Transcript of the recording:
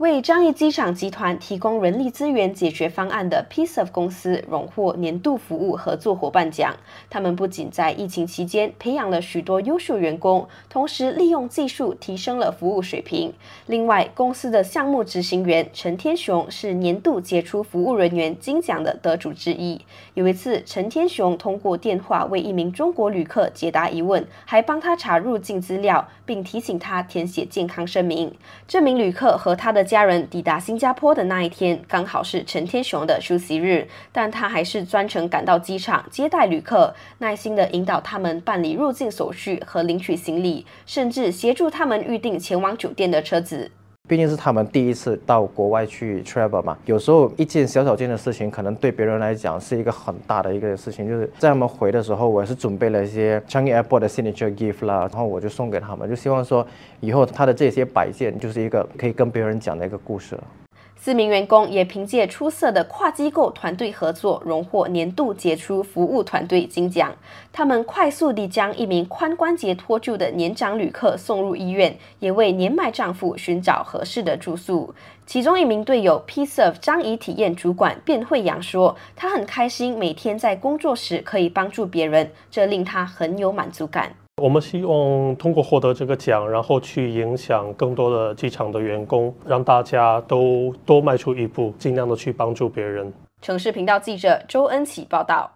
为樟宜机场集团提供人力资源解决方案的 Piece of 公司荣获年度服务合作伙伴奖。他们不仅在疫情期间培养了许多优秀员工，同时利用技术提升了服务水平。另外，公司的项目执行员陈天雄是年度杰出服务人员金奖的得主之一。有一次，陈天雄通过电话为一名中国旅客解答疑问，还帮他查入境资料，并提醒他填写健康声明。这名旅客和他的家人抵达新加坡的那一天，刚好是陈天雄的休息日，但他还是专程赶到机场接待旅客，耐心地引导他们办理入境手续和领取行李，甚至协助他们预定前往酒店的车子。毕竟是他们第一次到国外去 travel 嘛，有时候一件小小件的事情，可能对别人来讲是一个很大的一个事情。就是在他们回的时候，我是准备了一些 Changi Airport 的 signature gift 啦，然后我就送给他们，就希望说以后他的这些摆件就是一个可以跟别人讲的一个故事了。四名员工也凭借出色的跨机构团队合作，荣获年度杰出服务团队金奖。他们快速地将一名髋关节脱臼的年长旅客送入医院，也为年迈丈夫寻找合适的住宿。其中一名队友 P Serve 张仪体验主管卞慧阳说：“他很开心，每天在工作时可以帮助别人，这令他很有满足感。”我们希望通过获得这个奖，然后去影响更多的机场的员工，让大家都多迈出一步，尽量的去帮助别人。城市频道记者周恩启报道。